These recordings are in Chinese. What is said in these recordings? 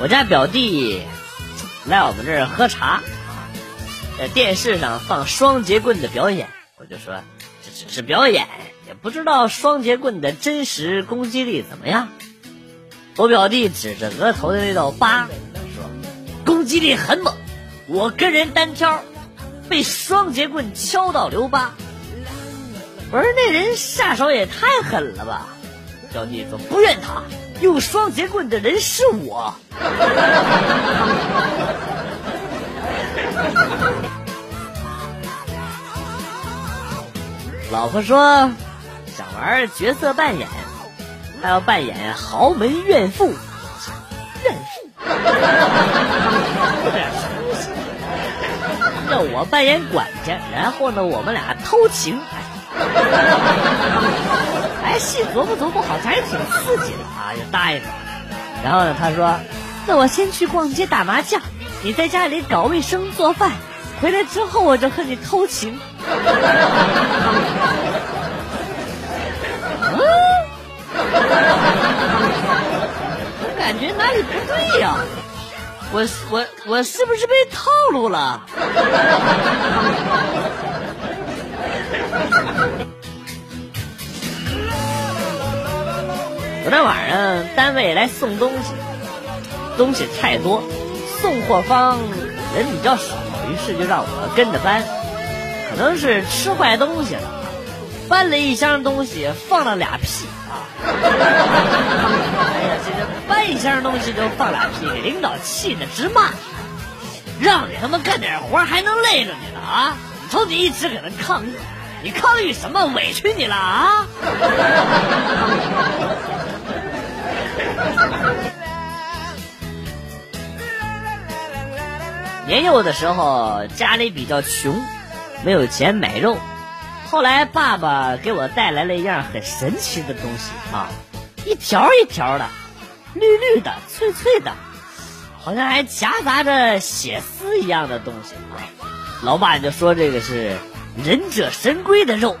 我家表弟来我们这儿喝茶，在电视上放双节棍的表演，我就说这只是表演，也不知道双节棍的真实攻击力怎么样。我表弟指着额头的那道疤说：“攻击力很猛，我跟人单挑，被双节棍敲到留疤。”我说那人下手也太狠了吧！表弟说：“不怨他，用双节棍的人是我。”老婆说想玩角色扮演，她要扮演豪门怨妇。怨妇，有点出息。让我扮演管家，然后呢，我们俩偷情。哎，戏琢磨琢磨，好像还挺刺激的啊，就答应了。然后呢，他说：“那我先去逛街打麻将，你在家里搞卫生做饭，回来之后我就和你偷情。”嗯，我感觉哪里不对呀？我我我是不是被套路了？昨天晚上单位来送东西，东西太多，送货方人比较少，于是就让我跟着搬。可能是吃坏东西了，搬了一箱东西，放了俩屁啊！哎呀，这这搬一箱东西就放俩屁，给领导气的直骂：“让你他妈干点活还能累着你了啊！你瞅你一直搁那抗议，你抗议什么？委屈你了啊！”年幼的时候家里比较穷，没有钱买肉。后来爸爸给我带来了一样很神奇的东西啊，一条一条的，绿绿的，脆脆的，好像还夹杂着血丝一样的东西啊。老爸就说这个是忍者神龟的肉，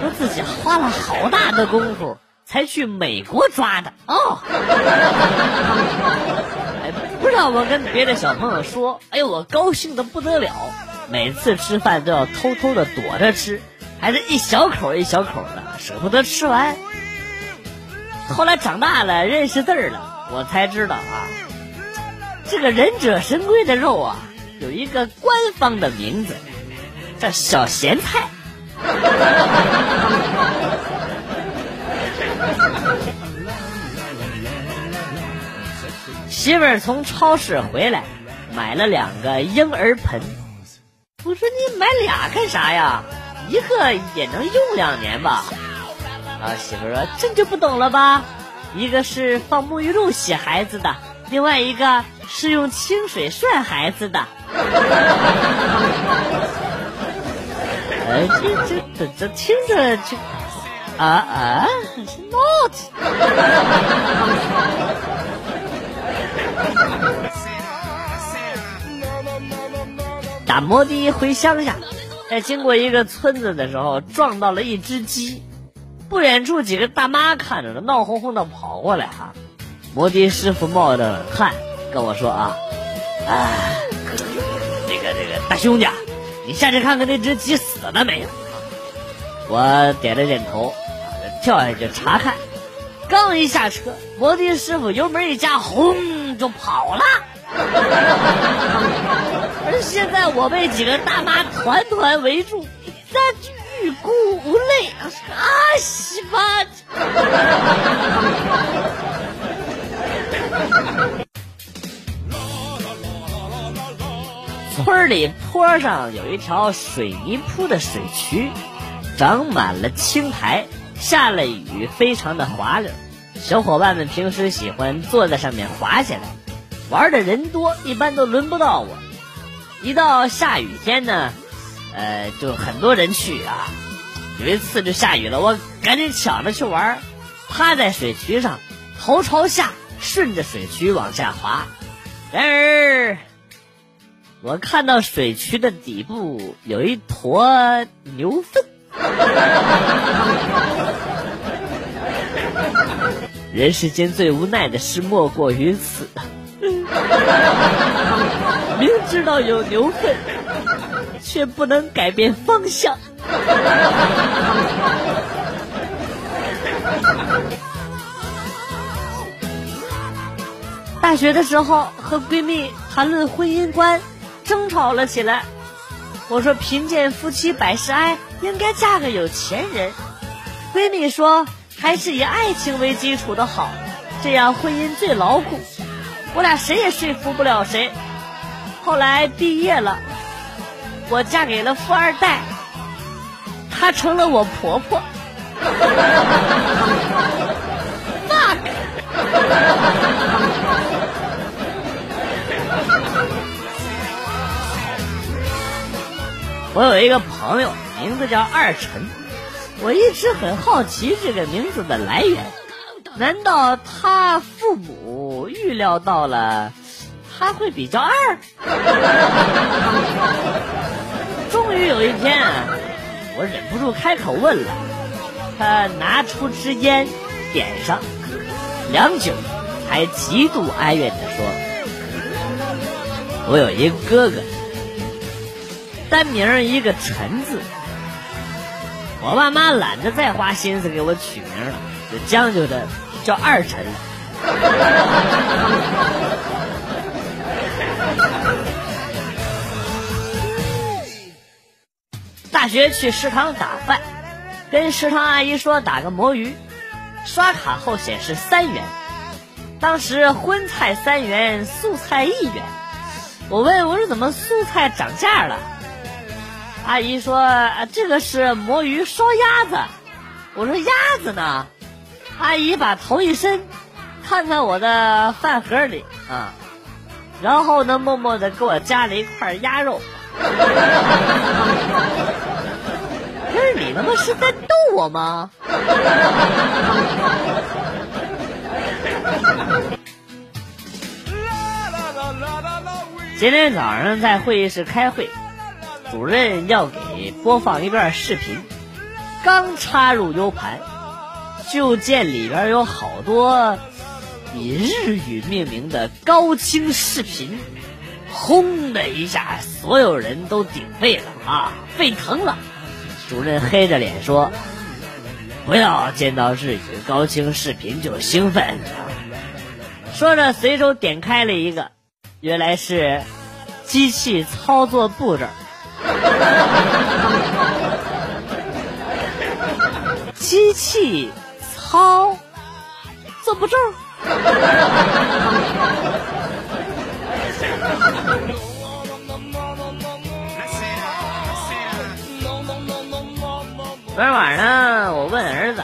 说自己花了好大的功夫才去美国抓的哦。哎，不让我跟别的小朋友说，哎呦，我高兴的不得了。每次吃饭都要偷偷的躲着吃，还是一小口一小口的，舍不得吃完。后来长大了，认识字了，我才知道啊，这个忍者神龟的肉啊，有一个官方的名字，叫小咸菜。媳妇儿从超市回来，买了两个婴儿盆。我说你买俩干啥呀？一个也能用两年吧？啊，媳妇儿说这就不懂了吧？一个是放沐浴露洗孩子的，另外一个是用清水涮孩子的。哎，这这这这听着就啊啊，是 not。打摩的回乡下，在经过一个村子的时候，撞到了一只鸡。不远处几个大妈看着呢，闹哄哄的跑过来哈。摩的师傅冒着冷汗跟我说啊，哎，那个那个大兄弟，你下去看看那只鸡死了没有？我点了点头，跳下去查看。刚一下车，摩的师傅油门一加，轰就跑了。而现在我被几个大妈团团围住，那欲哭无泪啊！西吧！村里坡上有一条水泥铺的水渠，长满了青苔，下了雨非常的滑溜。小伙伴们平时喜欢坐在上面滑下来。玩的人多，一般都轮不到我。一到下雨天呢，呃，就很多人去啊。有一次就下雨了，我赶紧抢着去玩，趴在水渠上，头朝下，顺着水渠往下滑。然而，我看到水渠的底部有一坨牛粪。人世间最无奈的事莫过于此。明知道有牛粪，却不能改变方向。大学的时候和闺蜜谈论婚姻观，争吵了起来。我说贫贱夫妻百事哀，应该嫁个有钱人。闺蜜说还是以爱情为基础的好，这样婚姻最牢固。我俩谁也说服不了谁。后来毕业了，我嫁给了富二代，她成了我婆婆。我有一个朋友，名字叫二晨，我一直很好奇这个名字的来源。难道他父母预料到了他会比较二？终于有一天，我忍不住开口问了。他拿出支烟，点上，良久，还极度哀怨地说：“我有一个哥哥。”单名一个陈字，我爸妈懒得再花心思给我取名了，就将就着叫二陈。大学去食堂打饭，跟食堂阿姨说打个魔芋，刷卡后显示三元，当时荤菜三元，素菜一元。我问我说怎么素菜涨价了？阿姨说：“这个是魔芋烧鸭子。”我说：“鸭子呢？”阿姨把头一伸，看看我的饭盒里啊，然后呢，默默的给我夹了一块鸭肉。不是你他妈是在逗我吗？今天早上在会议室开会。主任要给播放一段视频，刚插入 U 盘，就见里边有好多以日语命名的高清视频，轰的一下，所有人都顶背了啊，沸腾了。主任黑着脸说：“不要见到日语高清视频就兴奋。”说着随手点开了一个，原来是机器操作步骤。机器操坐不正。昨天晚上我问儿子，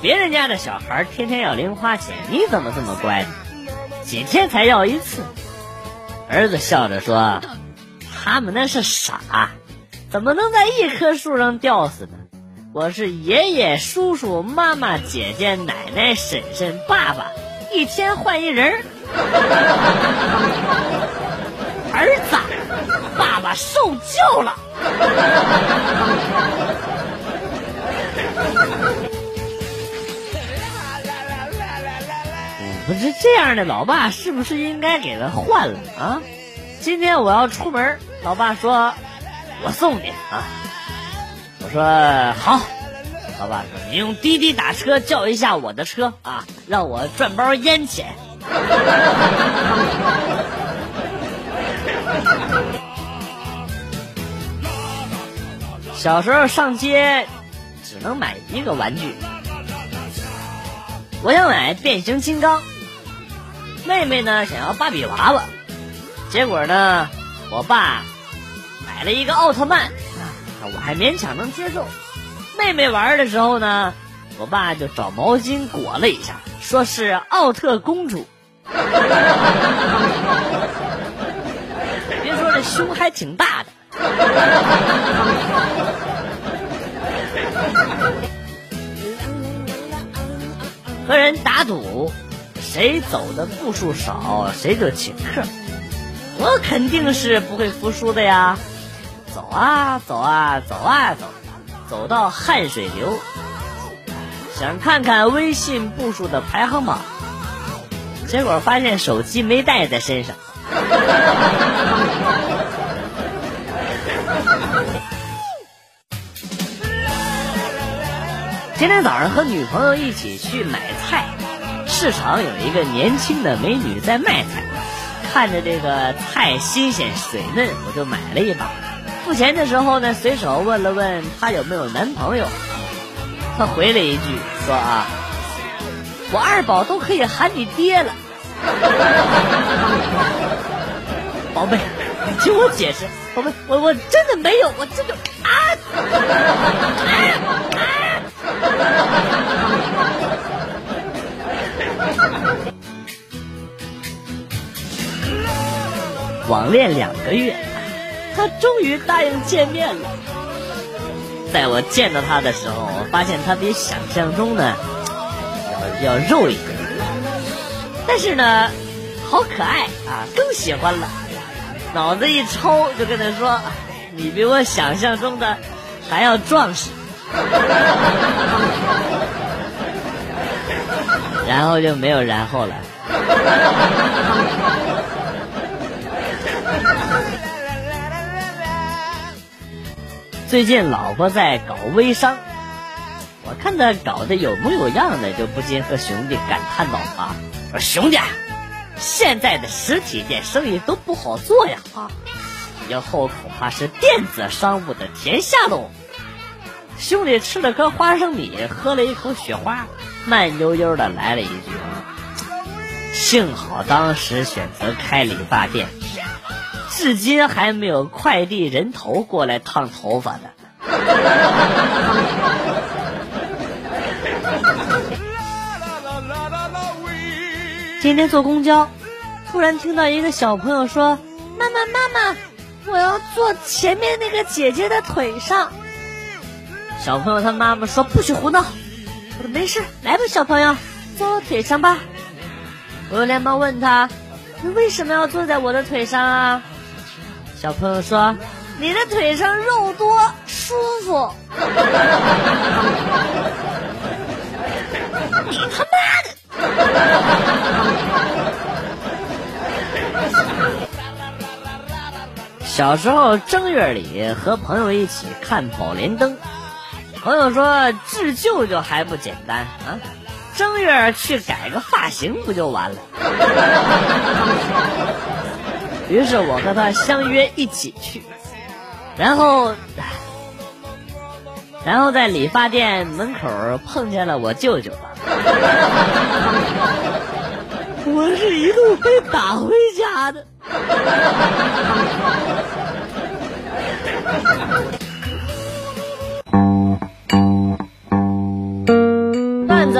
别人家的小孩天天要零花钱，你怎么这么乖呢？几天才要一次？儿子笑着说。他们那是傻，怎么能在一棵树上吊死呢？我是爷爷、叔叔、妈妈、姐姐、奶奶、婶婶、爸爸，一天换一人儿儿子，爸爸受教了。不是这样的，老爸是不是应该给他换了啊？今天我要出门。老爸说：“我送你啊。”我说：“好。”老爸说：“你用滴滴打车叫一下我的车啊，让我赚包烟钱。”小时候上街只能买一个玩具，我想买变形金刚，妹妹呢想要芭比娃娃，结果呢，我爸。买了一个奥特曼啊，我还勉强能接受。妹妹玩的时候呢，我爸就找毛巾裹了一下，说是奥特公主。别说这胸还挺大的。和人打赌，谁走的步数少，谁就请客。我肯定是不会服输的呀。走啊走啊走啊走，走到汗水流，想看看微信步数的排行榜，结果发现手机没带在身上。今天早上和女朋友一起去买菜，市场有一个年轻的美女在卖菜，看着这个菜新鲜水嫩，我就买了一把。付钱的时候呢，随手问了问她有没有男朋友。他回了一句说啊，我二宝都可以喊你爹了，宝贝，你听我解释，宝贝，我我真的没有，我这就啊。网恋两个月，他终于答应见面了。在我见到他的时候，我发现他比想象中的要要肉一点，但是呢，好可爱啊，更喜欢了。脑子一抽就跟他说：“你比我想象中的还要壮实。”然后就没有然后了。最近老婆在搞微商，我看他搞得有模有样的，就不禁和兄弟感叹道：“啊，说兄弟，现在的实体店生意都不好做呀！啊，以后恐怕是电子商务的天下喽。”兄弟吃了颗花生米，喝了一口雪花，慢悠悠的来了一句：“啊幸好当时选择开理发店。”至今还没有快递人头过来烫头发的。今天坐公交，突然听到一个小朋友说：“妈妈，妈妈，我要坐前面那个姐姐的腿上。”小朋友他妈妈说：“不许胡闹。”我说：“没事，来吧，小朋友，坐我腿上吧。”我又连忙问他：“你为什么要坐在我的腿上啊？”小朋友说：“你的腿上肉多，舒服。”你他妈的！小时候正月里和朋友一起看宝莲灯，朋友说治舅舅还不简单啊，正月去改个发型不就完了？于是我和他相约一起去，然后，然后在理发店门口碰见了我舅舅。我是一路被打回家